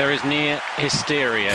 There is near hysteria.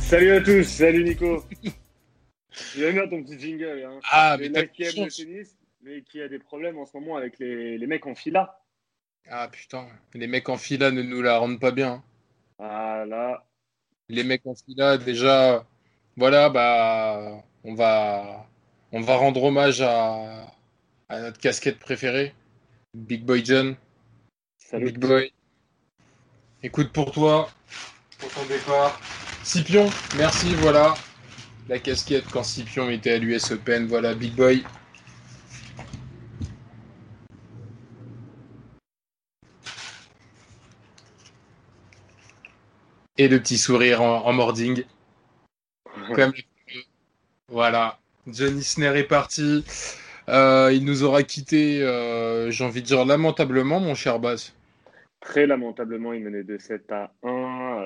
Salut à tous, salut Nico. J'aime bien ton petit jingle. Hein. Ah, mais mec qui aime le tennis, mais qui a des problèmes en ce moment avec les, les mecs en fila. Ah putain, les mecs en fila ne nous la rendent pas bien. Ah là, Les mecs en fila, déjà, voilà, bah, on va, on va rendre hommage à, à notre casquette préférée, Big Boy John. salut. Big Boy. Écoute pour toi, pour ton départ. Scipion, merci, voilà. La casquette quand Scipion était à l'US Open, voilà, Big Boy. Et le petit sourire en, en mording. Comme voilà. John Isner est parti. Euh, il nous aura quitté, euh, j'ai envie de dire lamentablement, mon cher Bass. Très lamentablement, il menait de 7 à 1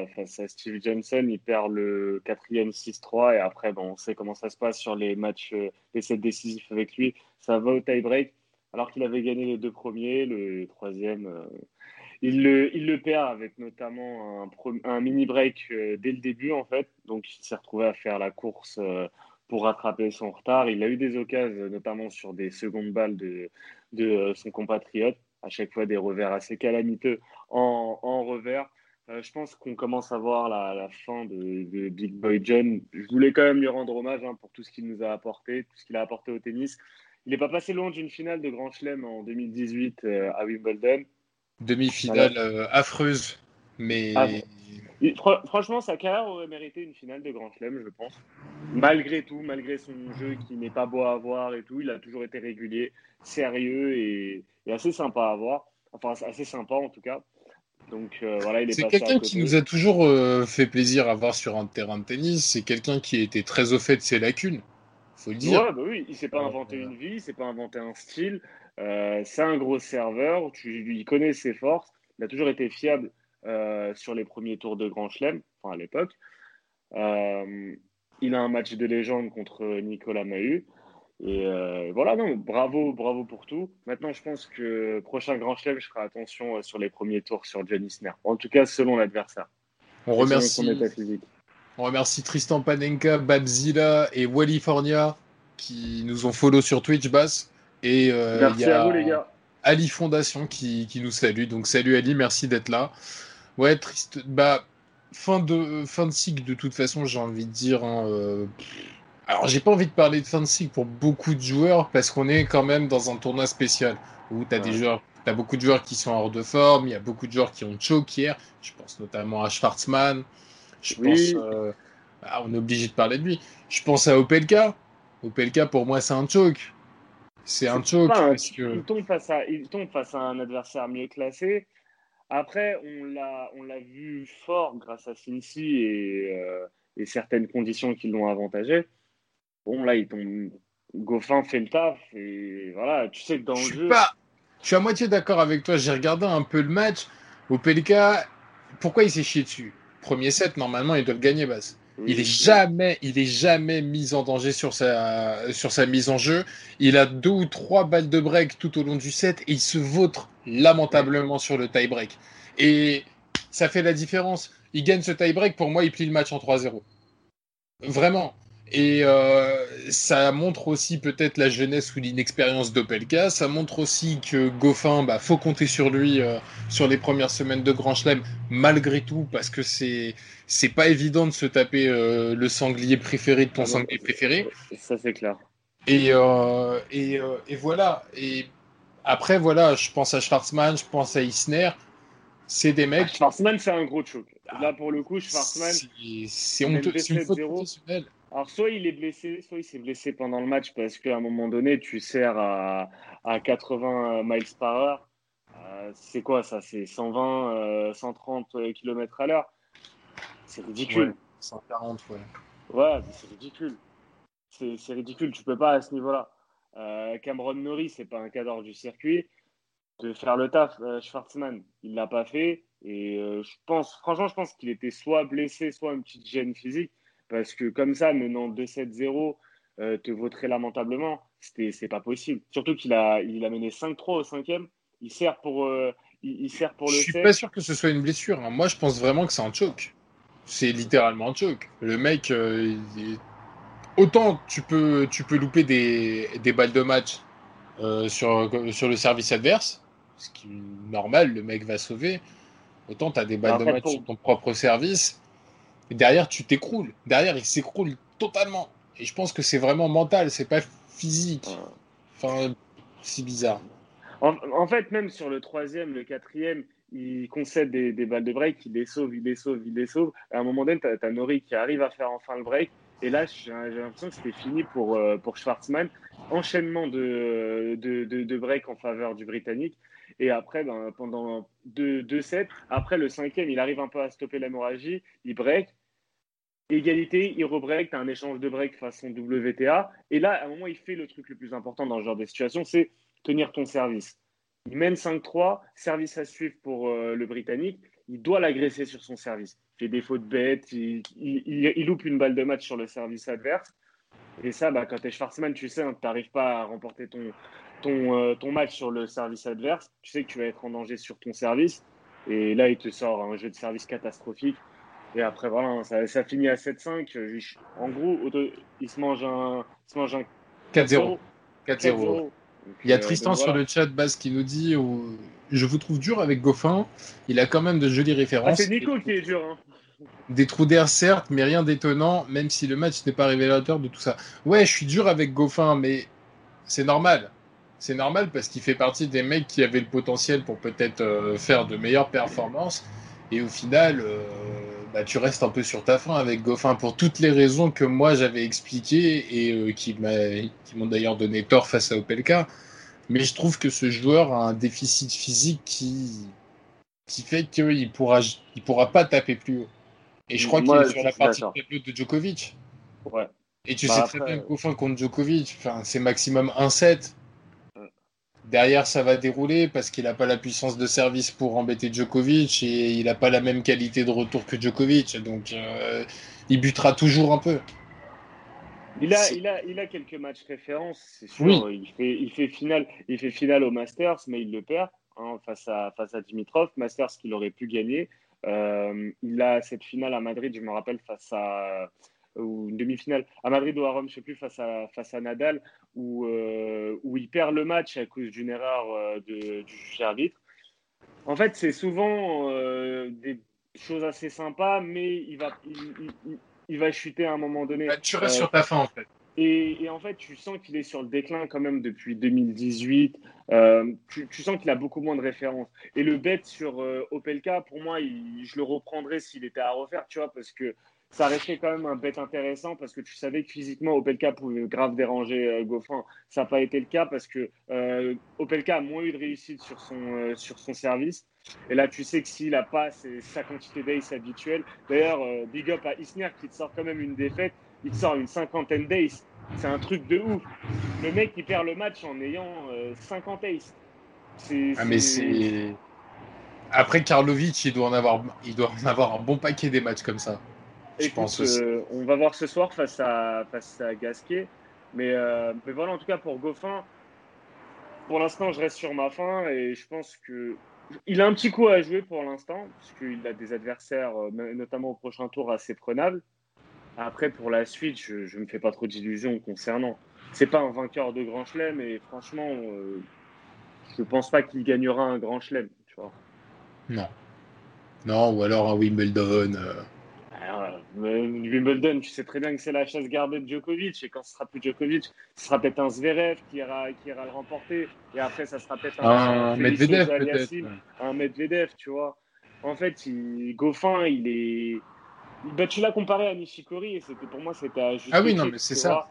face à Steve Johnson. Il perd le quatrième 6-3 et après, bon, on sait comment ça se passe sur les matchs, euh, les sets décisifs avec lui. Ça va au tie-break alors qu'il avait gagné les deux premiers. Le troisième, euh, il, le, il le perd avec notamment un, mini-break euh, dès le début en fait. Donc il s'est retrouvé à faire la course pour rattraper son retard. Il a eu des occasions, notamment sur des secondes balles de, de son compatriote à chaque fois des revers assez calamiteux en revers. Euh, je pense qu'on commence à voir la, la fin de, de Big Boy John. Je voulais quand même lui rendre hommage hein, pour tout ce qu'il nous a apporté, tout ce qu'il a apporté au tennis. Il n'est pas passé loin d'une finale de Grand Chelem en 2018 euh, à Wimbledon. Demi-finale euh, affreuse, mais Ah bon. Il- fr- franchement, sa carrière aurait mérité une finale de Grand Chelem, je pense. Malgré tout, malgré son jeu qui n'est pas beau à voir et tout, il a toujours été régulier, sérieux et, et assez sympa à voir. Enfin, assez sympa en tout cas. Donc euh, voilà, il est c'est quelqu'un qui nous a toujours euh, fait plaisir à voir sur un terrain de tennis. C'est quelqu'un qui était très au fait de ses lacunes, faut le dire. Ouais, bah oui, il s'est pas Euh, inventé une vie, il s'est pas inventé un style. Euh, c'est un gros serveur, tu, il connaît ses forces. Il a toujours été fiable sur les premiers tours de Grand Chelem, enfin à l'époque. Il a un match de légende contre Nicolas Mahut. Et euh, voilà, non, bravo, bravo pour tout. Maintenant, je pense que prochain Grand Chelem, je ferai attention euh, sur les premiers tours sur John Isner. En tout cas, selon l'adversaire. On remercie, on remercie Tristan Panenka, Babzilla et Walifornia qui nous ont follow sur Twitch, Bass. Et euh, Merci y a à vous, les gars. Ali Fondation qui, qui nous salue. Donc salut Ali, merci d'être là. Ouais, triste. Bah, fin de, fin de cycle, de toute façon, j'ai envie de dire. hein, euh, Alors, j'ai pas envie de parler de cycle pour beaucoup de joueurs parce qu'on est quand même dans un tournoi spécial où tu as des joueurs. T'as beaucoup de joueurs qui sont hors de forme, il y a beaucoup de joueurs qui ont choke hier. Je pense notamment à Schwartzmann. Je Oui. pense. euh, ah, on est obligé de parler de lui. Je pense à Opelka. Opelka, pour moi, c'est un choke. C'est un choke pas parce que. il, tombe face à, il tombe face à un adversaire mieux classé. Après, on l'a, on l'a vu fort grâce à Cincy et, euh, et certaines conditions qui l'ont avantagé. Bon, là, il tombe. Goffin fait le taf et voilà, tu sais que dans Je le jeu. pas. Je suis à moitié d'accord avec toi. J'ai regardé un peu le match. Opelka, pourquoi il s'est chié dessus? Premier set, normalement, il doit le gagner, Bass. oui, Il est jamais, il est jamais mis en danger sur sa, sur sa mise en jeu. Il a deux ou trois balles de break tout au long du set et il se vautre lamentablement sur le tie break. Et ça fait la différence. Il gagne ce tie break. Pour moi, il plie le match en 3-0. Vraiment. Et euh, ça montre aussi peut-être la jeunesse ou l'inexpérience d'Opelka. Ça montre aussi que Goffin, bah, faut compter sur lui euh, sur les premières semaines de Grand Chelem, malgré tout, parce que c'est c'est pas évident de se taper euh, le sanglier préféré de ton Ah non, sanglier préféré. Ça, c'est clair. Et, et, et voilà. Et après, voilà, je pense à Schwarzman, je pense à Isner. C'est des Ah, mecs. Schwarzman, c'est un gros choc. Ah, Là, pour le coup, Schwarzman, C'est honteux. C'est une faute 2-7-0. professionnelle. Alors, soit il est blessé, soit il s'est blessé pendant le match parce qu'à un moment donné, tu sers à, à 80 miles par heure. Euh, c'est quoi ça? C'est 120, 130 km à l'heure? C'est ridicule. 140, ouais. Ouais, c'est ridicule. C'est ridicule, tu peux pas à ce niveau-là. Euh, Cameron Norrie, c'est pas un cadre du circuit. De faire le taf, euh, Schwartzman, il l'a pas fait. Et euh, je pense, franchement, je pense qu'il était soit blessé, soit une petite gêne physique. Parce que comme ça, menant 2-7-0, te vautrer lamentablement, c'est pas possible. Surtout qu'il a, il a mené 5-3 au cinquième. Il sert pour, il, sert pour le Je suis pas sûr que ce soit une blessure. Hein. Moi, je pense vraiment que c'est un choke. C'est littéralement un choke. Le mec, autant tu peux, tu peux louper des, des balles de match sur, sur le service adverse, ce qui est normal, le mec va sauver. Autant tu as des balles de match sur ton propre service. Derrière, tu t'écroules. Derrière, il s'écroule totalement. Et je pense que c'est vraiment mental, c'est pas physique. Enfin, c'est bizarre. En, fait, même sur le troisième, le quatrième, il concède des, des, balles de break, il les sauve, il les sauve, il les sauve. À un moment donné, tu as, Nori qui arrive à faire enfin le break. Et là, j'ai l'impression que c'était fini pour, euh, pour Schwartzman. Enchaînement de, de, de, de break en faveur du Britannique. Et après, ben, pendant deux, deux, sets, après le cinquième, il arrive un peu à stopper l'hémorragie, il break. Égalité, il rebreak, tu as un échange de break façon WTA. Et là, à un moment, il fait le truc le plus important dans ce genre de situation, c'est tenir ton service. Il mène 5-3, service à suivre pour euh, le Britannique. Il doit l'agresser sur son service. Il fait des fautes bêtes, il, loupe une balle de match sur le service adverse. Et ça, bah, quand tu es Schwarzman, tu sais, hein, tu n'arrives pas à remporter ton, euh, ton match sur le service adverse. Tu sais que tu vas être en danger sur ton service. Et là, il te sort un jeu de service catastrophique. Et après, voilà, ça, ça finit à 7-5. En gros, il se mange un, un 4-0. 4-0. Il y a euh, Tristan sur le chat base qui nous dit Je vous trouve dur avec Goffin. Il a quand même de jolies références. Ah, c'est Nico qui est dur. Hein. Des trous d'air, certes, mais rien d'étonnant, même si le match n'est pas révélateur de tout ça. Ouais, je suis dur avec Goffin, mais c'est normal. C'est normal parce qu'il fait partie des mecs qui avaient le potentiel pour peut-être euh, faire de meilleures performances. Et au final, euh, bah, tu restes un peu sur ta fin avec Goffin pour toutes les raisons que moi j'avais expliquées et euh, qui m'ont d'ailleurs donné tort face à Opelka. Mais je trouve que ce joueur a un déficit physique qui, qui fait qu'il pourra, il pourra pas taper plus haut. Et je crois qu'il est sur la partie de Djokovic. Ouais. Et tu bah, sais très bien que Goffin contre Djokovic, c'est maximum 1-7. Derrière, ça va dérouler parce qu'il n'a pas la puissance de service pour embêter Djokovic et il n'a pas la même qualité de retour que Djokovic. Donc, euh, il butera toujours un peu. Il a, il a, il a quelques matchs références, c'est sûr. Il, fait, il, fait finale, il fait finale au Masters, mais il le perd hein, face, à, face à Dimitrov. Masters qu'il aurait pu gagner. Euh, il a cette finale à Madrid, je me rappelle, face à ou une demi-finale à Madrid ou à Rome, je ne sais plus, face à, face à Nadal, où, euh, où il perd le match à cause d'une erreur euh, de, du juge arbitre. En fait, c'est souvent euh, des choses assez sympas, mais il va, il, il, va chuter à un moment donné. Tu restes sur ta fin, en fait. Et, et, en fait, tu sens qu'il est sur le déclin quand même depuis 2018. tu, tu, sens qu'il a beaucoup moins de références. Et le bet sur Opelka, pour moi, je le reprendrais s'il était à refaire, tu vois, parce que ça restait quand même un bet intéressant parce que tu savais que physiquement Opelka pouvait grave déranger euh, Goffin. Ça n'a pas été le cas parce que euh, Opelka a moins eu de réussite sur son, euh, sur son service. Et là, tu sais que s'il n'a pas sa quantité d'ace habituelle, d'ailleurs, euh, big up à Isner qui te sort quand même une défaite, il te sort une cinquantaine d'ace. C'est un truc de ouf. Le mec, il perd le match en ayant 50 ace. Ah, mais c'est. Après Karlovic, il doit, en avoir, il doit en avoir un bon paquet des matchs comme ça. Euh, on va voir ce soir face à, face à Gasquet. Mais, euh, mais voilà, en tout cas, pour Goffin, pour l'instant, je reste sur ma fin et je pense que il a un petit coup à jouer pour l'instant, puisqu'il a des adversaires, euh, notamment au prochain tour, assez prenables. Après, pour la suite, je ne me fais pas trop d'illusions concernant. C'est pas un vainqueur de Grand Chelem et franchement, je ne pense pas qu'il gagnera un Grand Chelem. Non. Non, ou alors un Wimbledon. Wimbledon, tu sais très bien que c'est la chasse gardée de Djokovic. Et quand ce sera plus Djokovic, ce sera peut-être un Zverev qui ira, qui ira le remporter. Et après, ça sera peut-être un, un Medvedev, peut-être. Un Medvedev, tu vois. En fait, il, Goffin, il est. bah, tu l'as comparé à Nishikori et c'était pour moi c'était à Ah oui, non, mais c'est ça.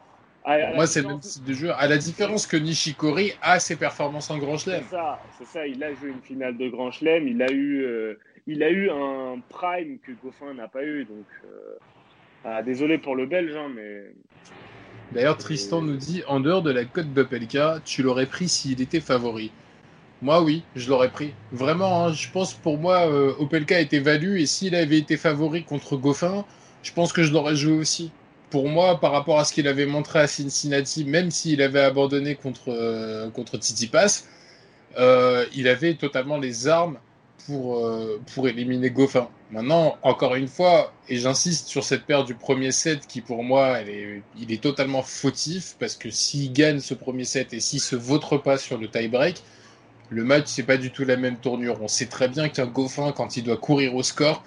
moi, c'est le même style de jeu. À la différence que Nishikori a ses performances en Grand Chelem. C'est ça, c'est ça. Il a joué une finale de Grand Chelem. Il a eu, euh, il a eu un prime que Goffin n'a pas eu. Donc, euh, ah, désolé pour le Belge, hein, mais. D'ailleurs, Tristan nous dit en dehors de la cote d'Opelka, tu l'aurais pris s'il était favori. Moi, oui, je l'aurais pris. Vraiment, hein, je pense pour moi, euh, Opelka était valu et s'il avait été favori contre Goffin, je pense que je l'aurais joué aussi. Pour moi, par rapport à ce qu'il avait montré à Cincinnati, même s'il avait abandonné contre, euh, contre Titi Pass, euh, il avait totalement les armes pour, euh, pour éliminer Goffin. Maintenant, encore une fois, et j'insiste sur cette paire du premier set qui pour moi, elle est, il est totalement fautif parce que s'il gagne ce premier set et s'il se vautre pas sur le tie-break, le match, c'est pas du tout la même tournure. On sait très bien qu'un Goffin, quand il doit courir au score,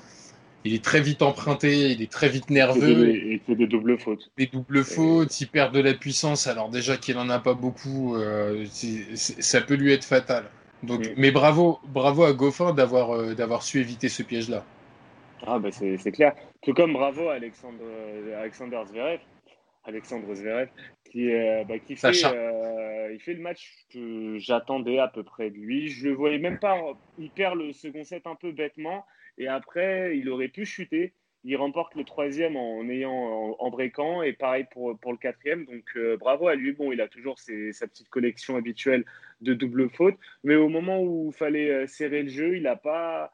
il est très vite emprunté, il est très vite nerveux. Et il fait des doubles fautes. Des doubles fautes, il perd de la puissance. Alors déjà qu'il en a pas beaucoup, euh, ça peut lui être fatal. Donc, mais bravo, bravo à Goffin d'avoir euh, d'avoir su éviter ce piège-là. Ah bah c'est clair. Tout comme bravo à Alexandre, Alexander Zverev, Alexandre Zverev, qui, euh, bah, qui fait, euh, il fait le match que j'attendais à peu près de lui. Je le voyais même pas. Il perd le second set un peu bêtement et après il aurait pu chuter. Il remporte le troisième en ayant en, et pareil pour, pour le quatrième. Donc euh, bravo à lui. Bon, il a toujours sa petite collection habituelle de double faute, mais au moment où il fallait serrer le jeu, il n'a pas,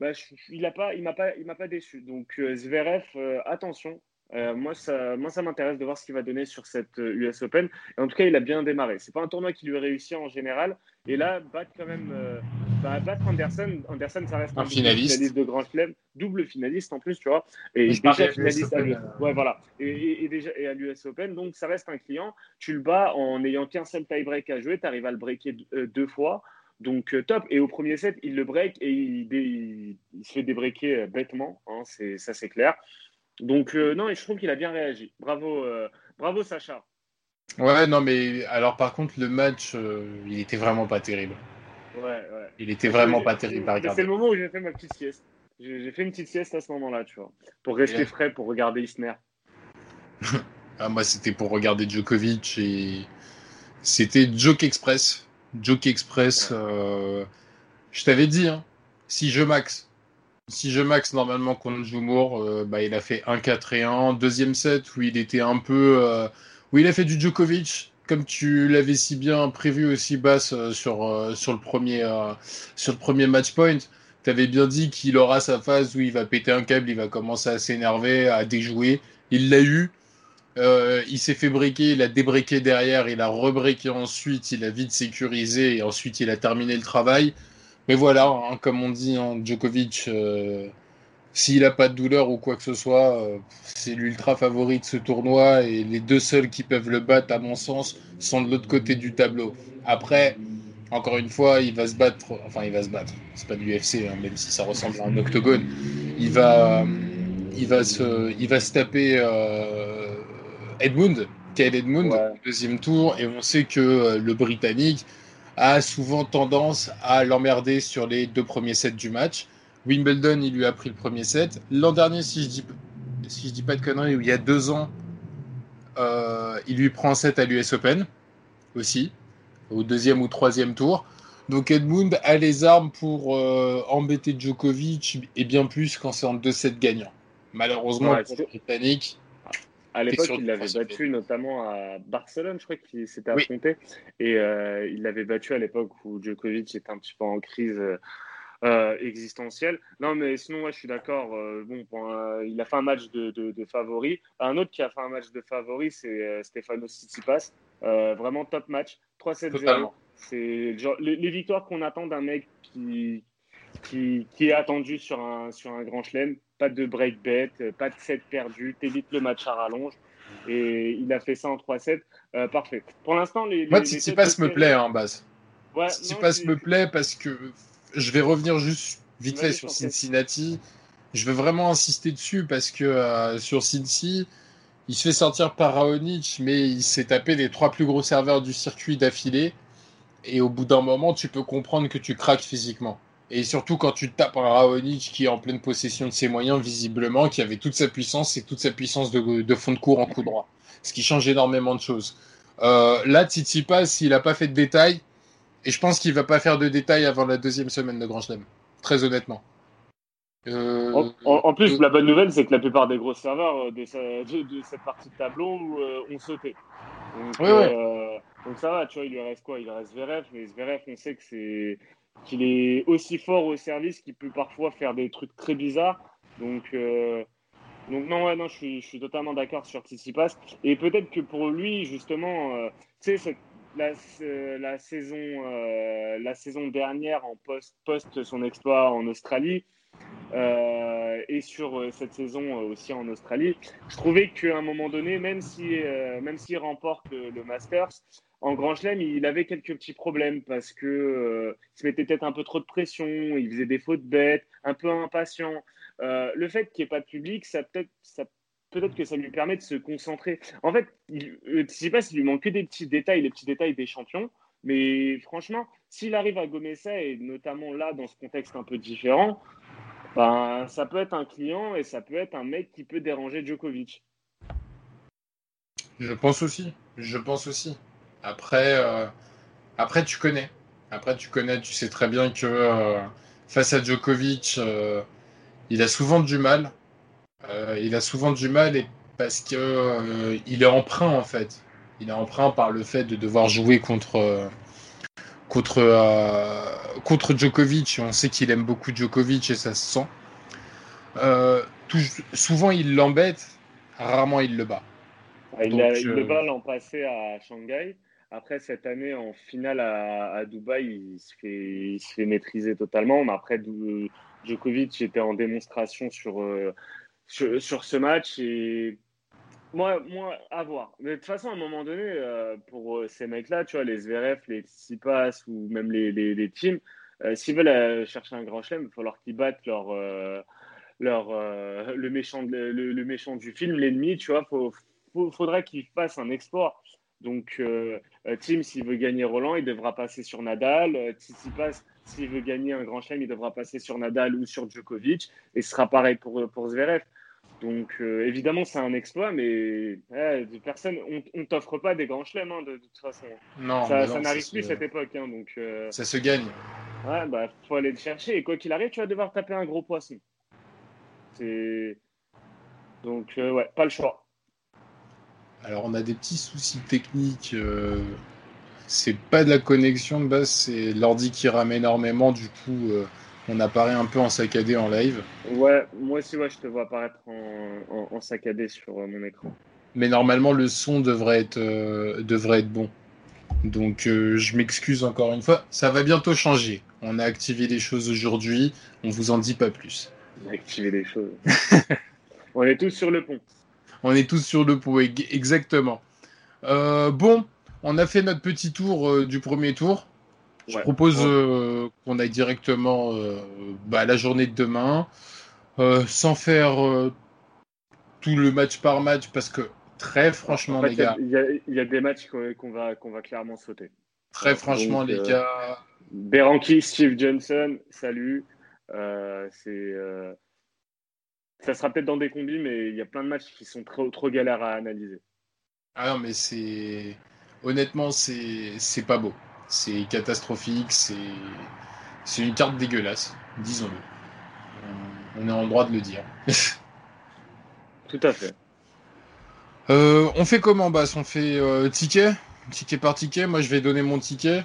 bah, il a pas, il m'a pas, il m'a pas déçu. Donc Zverev, attention, euh, moi, ça, moi, ça m'intéresse de voir ce qu'il va donner sur cette US euh, Open. Et en tout cas, il a bien démarré. C'est pas un tournoi qui lui réussit en général. Et là, battre quand même, euh, bah, battre Anderson, Anderson, ça reste un, finaliste. de Grand Chelem, double finaliste en plus, tu vois. Et déjà finaliste à ouais, voilà. Et, déjà et à l'US Open, donc ça reste un client. Tu le bats en n'ayant qu'un seul tie-break à jouer. Tu arrives à le breaker deux fois. Donc top. Et au premier set, il le break et il, se fait débreaker bêtement. Hein, ça, c'est clair. Donc, euh, non, et je trouve qu'il a bien réagi. Bravo, euh, bravo Sacha. Ouais, non, mais alors par contre, le match, euh, il était vraiment pas terrible. Ouais, ouais. Il était vraiment pas terrible à regarder. C'est le moment où j'ai fait ma petite sieste. J'ai fait une petite sieste à ce moment-là, tu vois, pour rester frais, pour regarder Isner. ah, moi, c'était pour regarder Djokovic et c'était Joke Express. Joke Express, je t'avais dit, hein, si je max, si je max normalement contre Jumour, euh, bah, il a fait 1-4 et 1. Deuxième set où il était un peu. Euh, où il a fait du Djokovic, comme tu l'avais si bien prévu aussi, Bass, euh, sur, sur, le premier, sur le premier match point. Tu avais bien dit qu'il aura sa phase où il va péter un câble, il va commencer à s'énerver, à déjouer. Il l'a eu. il s'est fait briquer, il a débreaké derrière, il a rebreaké ensuite, il a vite sécurisé et ensuite il a terminé le travail. Mais voilà, hein, comme on dit, hein, Djokovic, euh, s'il n'a pas de douleur ou quoi que ce soit, euh, c'est l'ultra favori de ce tournoi et les deux seuls qui peuvent le battre, à mon sens, sont de l'autre côté du tableau. Après, encore une fois, il va se battre, enfin, il va se battre, c'est pas de l'UFC, hein, même si ça ressemble à un octogone. Il va, il va, se, il va se taper euh, Edmund, Kyle Edmund, deuxième tour, et on sait que le Britannique a souvent tendance à l'emmerder sur les deux premiers sets du match. Wimbledon, il lui a pris le premier set. L'an dernier, si je dis, si je dis pas de conneries, il y a deux ans, euh, il lui prend un set à l'US Open aussi, au deuxième ou troisième tour. Donc Edmund a les armes pour euh, embêter Djokovic et bien plus quand c'est en deux sets gagnants. Malheureusement, ouais, pour Britannique, à l'époque, il l'avait battu notamment à Barcelone, je crois qu'il s'était affronté. Et euh, il l'avait battu à l'époque où Djokovic était un petit peu en crise euh, existentielle. Non, mais sinon, moi, je suis d'accord. Euh, bon, il a fait un match de, de, favori. Un autre qui a fait un match de favori, c'est Stefano Tsitsipas. vraiment top match. 3-7-0. C'est les, victoires qu'on attend d'un mec qui, qui, qui, est attendu sur un, sur un grand chelem pas de break bet, euh, pas de 7 perdu, t'évites le match à rallonge. Et il a fait ça en 3-7. Euh, parfait. Pour l'instant, les. Moi, Tsitsipas me plaît, hein, base. Ouais, Tsitsipas me plaît parce que je vais revenir juste vite fait sur Cincinnati. Je veux vraiment insister dessus parce que euh, sur Cincy, il se fait sortir par Raonic, mais il s'est tapé les trois plus gros serveurs du circuit d'affilée. Et au bout d'un moment, tu peux comprendre que tu craques physiquement. Et surtout quand tu tapes un Raonic qui est en pleine possession de ses moyens, visiblement, qui avait toute sa puissance et toute sa puissance de, de fond de cours en coup droit. Ce qui change énormément de choses. Euh, là, Tsitsipas, s'il n'a pas fait de détails, et je pense qu'il va pas faire de détails avant la deuxième semaine de Grand Chelem, très honnêtement. Euh, en, plus, euh, la bonne nouvelle, c'est que la plupart des gros serveurs de, de, de cette partie de tableau euh, ont sauté. Donc, oui, oui. donc ça va, tu vois, il lui reste quoi? Il lui reste Zverev, mais Zverev, on sait que c'est qu'il est aussi fort au service qu'il peut parfois faire des trucs très bizarres. Donc, euh, donc non, ouais, non, je suis, je suis totalement d'accord sur Tsitsipas. Et peut-être que pour lui, justement, euh, tu sais, la, la, saison, euh, la saison dernière, en post, post son exploit en Australie, euh, et sur cette saison aussi en Australie, je trouvais qu'à un moment donné, même si, même s'il remporte le, Masters, en Grand Chelem, il avait quelques petits problèmes parce que euh, il se mettait peut-être un peu trop de pression, il faisait des fautes bêtes, un peu impatient. Euh, le fait qu'il n'y ait pas de public, ça peut-être, ça, peut-être que ça lui permet de se concentrer. En fait, il, je ne sais pas s'il lui manque que des petits détails, les petits détails des champions. Mais franchement, s'il arrive à gommer et notamment là, dans ce contexte un peu différent, ben, ça peut être un client et ça peut être un mec qui peut déranger Djokovic. Je pense aussi. Je pense aussi. Après, euh, après, tu connais. Après, tu connais, tu sais très bien que euh, face à Djokovic, euh, il a souvent du mal. Euh, il a souvent du mal et parce que euh, il est emprunt en fait. Il est emprunt par le fait de devoir jouer contre contre contre Djokovic. On sait qu'il aime beaucoup Djokovic et ça se sent. Tout, souvent, il l'embête. Rarement, il le bat. Ah, il, Donc, a, il le bat l'an passé à Shanghai. Après, cette année, en finale à, à Dubaï, il se, fait, il se fait maîtriser totalement. Mais après, Djokovic était en démonstration sur, euh, sur, ce match. Et moi, moi, à voir. Mais de toute façon, à un moment donné, euh, pour ces mecs-là, tu vois, les Zverev, les Tsitsipas ou même les, les, teams, euh, s'ils veulent euh, chercher un grand chelem, il va falloir qu'ils battent leur, euh, leur, le, méchant, le, méchant du film, l'ennemi, tu vois. Faut, faut, faudrait qu'ils fassent un export. Donc, euh, Tim, s'il veut gagner Roland, il devra passer sur Nadal. Euh, Tsitsipas, s'il veut gagner un grand chelem, il devra passer sur Nadal ou sur Djokovic. Et ce sera pareil pour, pour Zverev. Donc, euh, évidemment, c'est un exploit, mais eh, personne, on ne t'offre pas des grands chelems hein, de, de, toute façon. Non, ça, n'arrive plus cette époque. Hein, donc, ça se gagne. Ouais, bah, faut aller le chercher. Et quoi qu'il arrive, tu vas devoir taper un gros poisson. C'est. Donc, ouais, pas le choix. Alors on a des petits soucis techniques. Euh, c'est pas de la connexion de base, c'est l'ordi qui rame énormément. Du coup, euh, on apparaît un peu en saccadé en live. Ouais, moi aussi, ouais, je te vois apparaître en, en, en saccadé sur euh, mon écran. Mais normalement, le son devrait être, euh, devrait être bon. Donc je m'excuse encore une fois. Ça va bientôt changer. On a activé les choses aujourd'hui. On vous en dit pas plus. On a activé les choses. on est tous sur le pont. On est tous sur le pot, exactement. Euh, bon, on a fait notre petit tour euh, du premier tour. Je ouais. propose euh, qu'on aille directement bah, à la journée de demain, sans faire tout le match par match, parce que très franchement, en fait, les gars. Il y, y, a des matchs qu'on va, qu'on va clairement sauter. Très franchement, Donc, les gars. Beranki, Steve Johnson, salut. c'est ça sera peut-être dans des combis, mais il y a plein de matchs qui sont trop, trop galères à analyser. Ah non, mais c'est. Honnêtement, c'est pas beau. C'est catastrophique. C'est une carte dégueulasse, disons-le. On est en droit de le dire. Tout à fait. Euh, on fait comment, Bass On fait euh, ticket? Ticket par ticket? Moi, je vais donner mon ticket.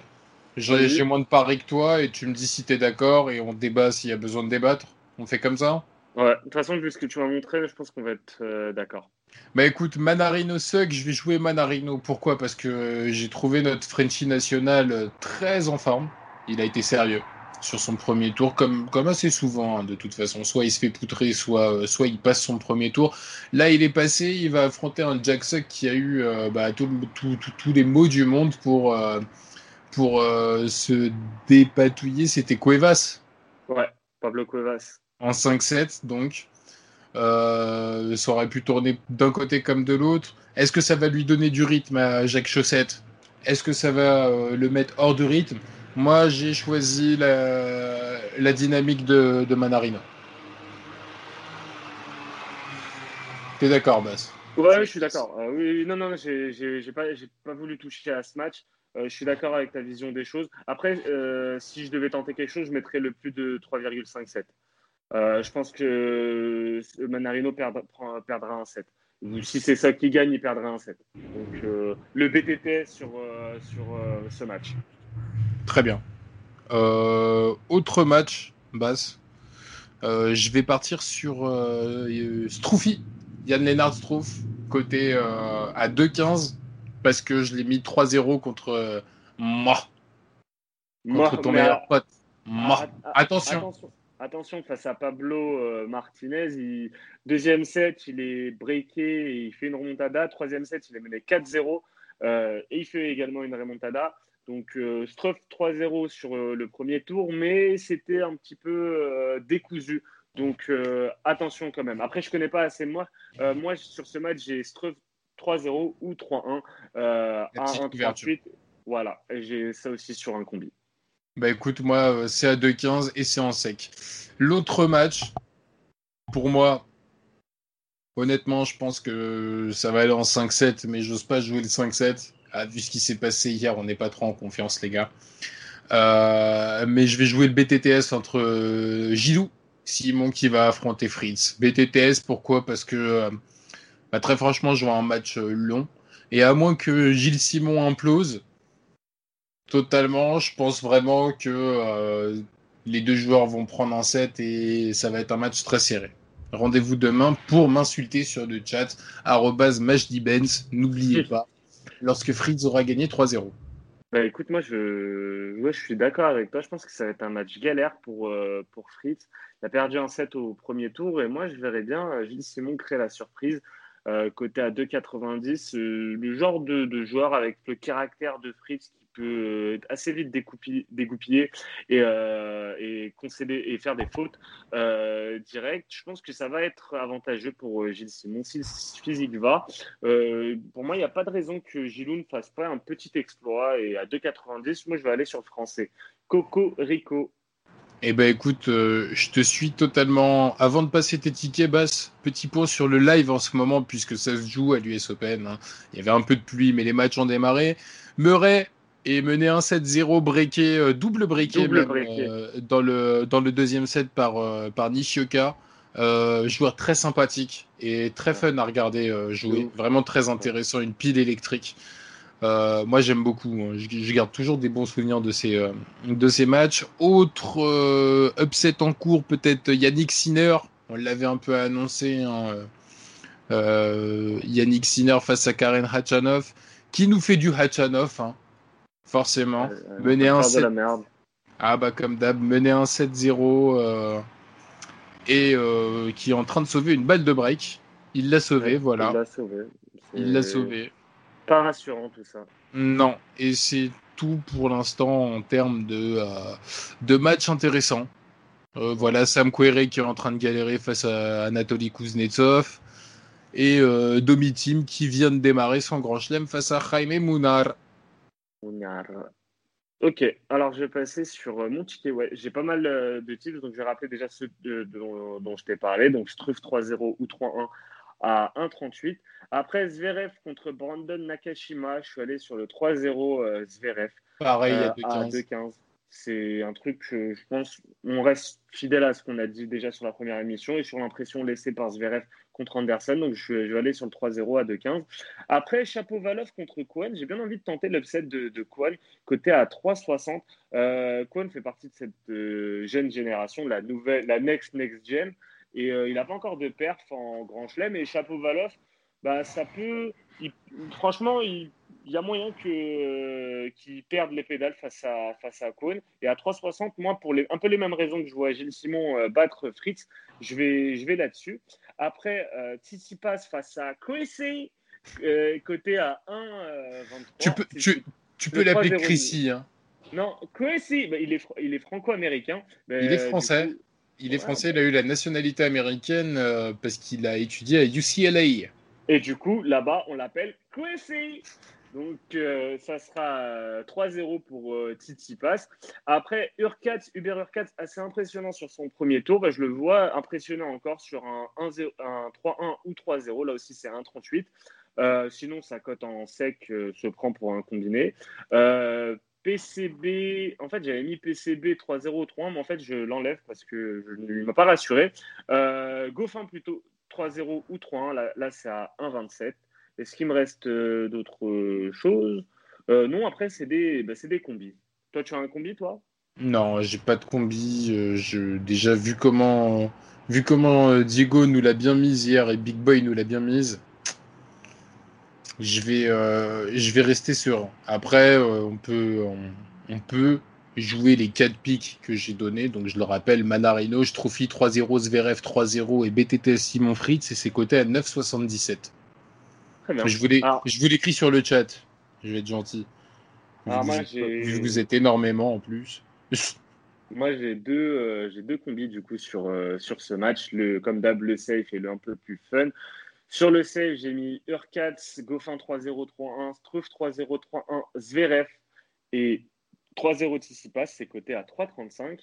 J'ai moins de paris que toi et tu me dis si tu es d'accord et on débat s'il y a besoin de débattre. On fait comme ça? Ouais, de toute façon, vu ce que tu m'as montré, je pense qu'on va être euh, d'accord. Bah écoute, Manarino Suck, je vais jouer Manarino. Pourquoi? Parce que euh, j'ai trouvé notre Frenchie national euh, très en forme. Il a été sérieux sur son premier tour, comme, comme assez souvent, hein, de toute façon. Soit il se fait poutrer, soit, soit il passe son premier tour. Là, il est passé, il va affronter un Jack Suck qui a eu euh, bah, tous les mots du monde pour, euh, pour euh, se dépatouiller. C'était Cuevas. Ouais, Pablo Cuevas en 5-7, donc. Euh, ça aurait pu tourner d'un côté comme de l'autre. Est-ce que ça va lui donner du rythme à Jacques Chaussette? Est-ce que ça va euh, le mettre hors de rythme? Moi, j'ai choisi la, dynamique de, de Manarino. T'es d'accord, Bass Ouais, je suis d'accord. Euh, oui, non, non, j'ai pas, pas voulu toucher à ce match. Euh, je suis d'accord avec ta vision des choses. Après, si je devais tenter quelque chose, je mettrais le plus de 3,57. Euh, je pense que Manarino perdra, perdra un 7. Si c'est ça qui gagne, il perdra un 7. Donc le BTT sur, sur ce match. Très bien. autre match, Bass. je vais partir sur Stroufy. Yann Lennart Strouf, côté à 2,15 parce que je l'ai mis 3-0 contre moi. Contre ton meilleur pote. Moi. Attention. attention. Face à Pablo euh, Martinez. Deuxième set, il est breaké et il fait une remontada. Troisième set, il est mené 4-0 euh, et il fait également une remontada. Donc, euh, Struff 3-0 sur euh, le premier tour, mais c'était un petit peu décousu. Donc, attention quand même. Après, je ne connais pas assez moi. moi, sur ce match, j'ai Struff 3-0 ou 3-1 euh, à 1,38. Voilà, j'ai ça aussi sur un combi. Bah écoute, moi, euh, c'est à 2,15 et c'est en sec. L'autre match, pour moi, honnêtement, je pense que ça va aller en 5-7, mais j'ose pas jouer le 5-7. Ah, vu ce qui s'est passé hier, on n'est pas trop en confiance, les gars. Euh, mais je vais jouer le BTTS entre euh, Gilou, Simon qui va affronter Fritz. BTTS, pourquoi? Parce que bah, très franchement, je vois un match euh, long. Et à moins que Gilles Simon implose totalement, je pense vraiment que euh, les deux joueurs vont prendre un set et ça va être un match très serré. Rendez-vous demain pour m'insulter sur le chat. Benz, n'oubliez pas, lorsque Fritz aura gagné 3-0. Bah écoute, moi je, suis d'accord avec toi. Je pense que ça va être un match galère pour, euh, Fritz. Il a perdu un set au premier tour et moi je verrais bien Gilles Simon créer la surprise euh, côté à 2,90. Euh, le genre de, joueur avec le caractère de Fritz qui peut être assez vite dégoupiller et, euh, et, concéder et faire des fautes directes. Je pense que ça va être avantageux pour Gilles Simon si le physique va. pour moi, il n'y a pas de raison que Gilou ne fasse pas un petit exploit et à 2,90, moi je vais aller sur le français. Coco Rico eh ben écoute, euh, je te suis totalement. Avant de passer tes tickets, Bass, petit point sur le live en ce moment, puisque ça se joue à l'US Open. Hein. Il y avait un peu de pluie, mais les matchs ont démarré. Murray est mené 1-7-0, breaké, euh, double breaké, euh, dans, le, dans le deuxième set par, par Nishioka. joueur très sympathique et très fun à regarder jouer. Vraiment très intéressant, une pile électrique. Euh, moi, j'aime beaucoup. Hein. Je, garde toujours des bons souvenirs de ces, euh, de ces matchs. Autre euh, upset en cours, peut-être Yannick Sinner. On l'avait un peu annoncé. Hein. Yannick Sinner face à Karen Hachanov. Qui nous fait du Hachanov, hein, forcément. mener un 7... Ah bah comme d'hab, mener un 7-0 et qui est en train de sauver une balle de break. Il l'a sauvé, voilà. Il l'a sauvé. Il l'a sauvé pas rassurant tout ça. Non, et c'est tout pour l'instant en termes de, euh, de matchs intéressants. Euh, voilà, Sam Querrey qui est en train de galérer face à Anatoly Kuznetsov. Et euh, Domitim qui vient de démarrer son grand chelem face à Jaime Munar. Munar. Ok, alors je vais passer sur mon ticket. Ouais, j'ai pas mal de titres, donc je vais rappeler déjà ceux dont, dont, je t'ai parlé. Donc je trouve 3-0 ou 3-1 à 1,38. Après, Zverev contre Brandon Nakashima, je suis allé sur le 3-0 euh, Zverev. Pareil, à 2,15. Euh, C'est un truc que je pense, on reste fidèle à ce qu'on a dit déjà sur la première émission et sur l'impression laissée par Zverev contre Anderson. Donc, je, vais aller sur le 3-0 à 2,15. Après, Chapeau-Valov contre Kwan. J'ai bien envie de tenter l'upset de, de Kwan, côté à 3,60. Euh, Kwan fait partie de cette euh, jeune génération, la nouvelle, la next next gen. Et euh, il n'a pas encore de perf en Grand Chelem. Et Chapeau Valoff, bah, ça peut. franchement, il, y a moyen que, qu'il perde les pédales face à, face à Cohn. Et à 3,60, moi, pour les, un peu les mêmes raisons que je vois Gilles Simon euh, battre Fritz, je vais, je vais là-dessus. Après, euh, passe face à Chrissy, euh, côté à 1,23. tu peux, tu, tu peux l'appeler Chrissy. Hein. Non, Chrissy, bah, il est, il est franco-américain. il est français. Il est français, il a eu la nationalité américaine euh, parce qu'il a étudié à UCLA. Et du coup, là-bas, on l'appelle Quincy. Donc, euh, ça sera 3-0 pour euh, Titi Pass. Après, Urkat, Uber Urkat, assez impressionnant sur son premier tour. Bah, je le vois impressionnant encore sur un, 3-1 ou 3-0. Là aussi, c'est 1-38. Euh, sinon, sa cote en sec se prend pour un combiné. PCB, en fait, j'avais mis PCB 3-0 3-1, mais en fait, je l'enlève parce que je ne m'a pas rassuré. Goffin plutôt 3-0 ou 3-1. Là, là c'est à 1-27. Est-ce qu'il me reste euh, d'autres euh, choses? Euh, Non, après, c'est des, bah, des combis. Toi, tu as un combi, toi? Non, j'ai pas de combi. je, déjà, vu comment Diego nous l'a bien mise hier et Big Boy nous l'a bien mise, je vais, je vais rester serein. Après, on, peut, on, peut jouer les 4 pics que j'ai donnés. Donc, je le rappelle, Manarino, Trophy 3-0, Zverev 3-0 et BTTS Simon Fritz, et c'est coté à 9,77. Je vous l'écris sur le chat. Je vais être gentil. Alors moi, vous êtes énormément en plus. moi, j'ai deux, euh, j'ai deux combis du coup sur, euh, sur ce match. Le, comme d'hab, le safe et le un peu plus fun. Sur le safe, j'ai mis Urkats, Goffin 3-0-3-1, Struff 3-0-3-1, Zverev et 3-0 Tsitsipas, c'est coté à 3-35.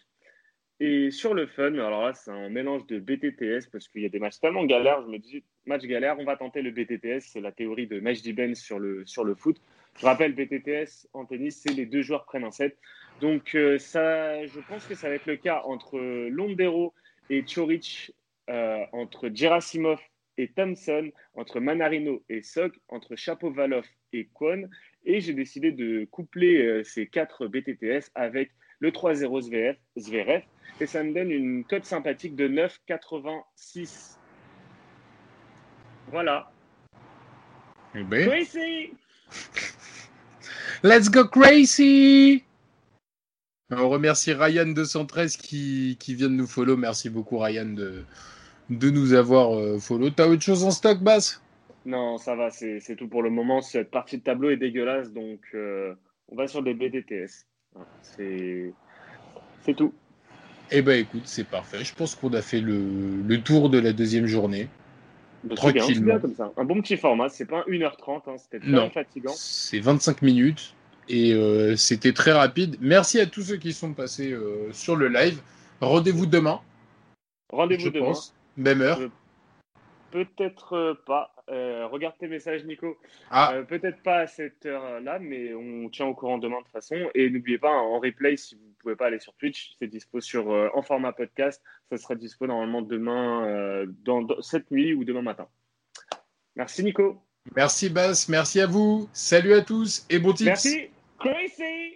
Et sur le fun, alors là, c'est un mélange de BTTS parce qu'il y a des matchs tellement galères. Je me dis, match galère, on va tenter le BTTS. C'est la théorie de Majdi Ben sur le, sur le foot. Je rappelle, BTTS en tennis, c'est les deux joueurs prennent un set. Donc, euh, ça, je pense que ça va être le cas entre Londero et Chorich, euh, entre Gerasimov et Thompson, entre Manarino et Sok, entre Chapovalov et Kwon. Et j'ai décidé de coupler euh, ces quatre BTTS avec le 3-0 Zverev, et ça me donne une cote sympathique de 9,86. Voilà. Eh ben. Crazy! Let's go crazy! On remercie Ryan213 qui, qui vient de nous follow. Merci beaucoup Ryan de, de nous avoir euh, follow. T'as autre chose en stock, Bass Non, ça va, c'est tout pour le moment. Cette partie de tableau est dégueulasse, donc euh, on va sur des BDTS. C'est tout. Eh ben écoute, c'est parfait. Je pense qu'on a fait le, tour de la deuxième journée. Bah, Tranquillement. comme ça. Un bon petit format, c'est pas 1h30, hein, c'était très fatigant. C'est 25 minutes et euh, c'était très rapide. Merci à tous ceux qui sont passés euh, sur le live. Rendez-vous demain. Rendez-vous demain. Même heure. Peut-être euh, pas. Euh, regarde tes messages, Nico. Ah. Euh, peut-être pas à cette heure-là, mais on tient au courant demain de toute façon. Et n'oubliez pas, en replay, si vous ne pouvez pas aller sur Twitch, c'est dispo sur, en format podcast. Ça sera dispo normalement demain, dans, cette nuit ou demain matin. Merci, Nico. Merci, Bass. Merci à vous. Salut à tous et bon tips. Merci. Crazy.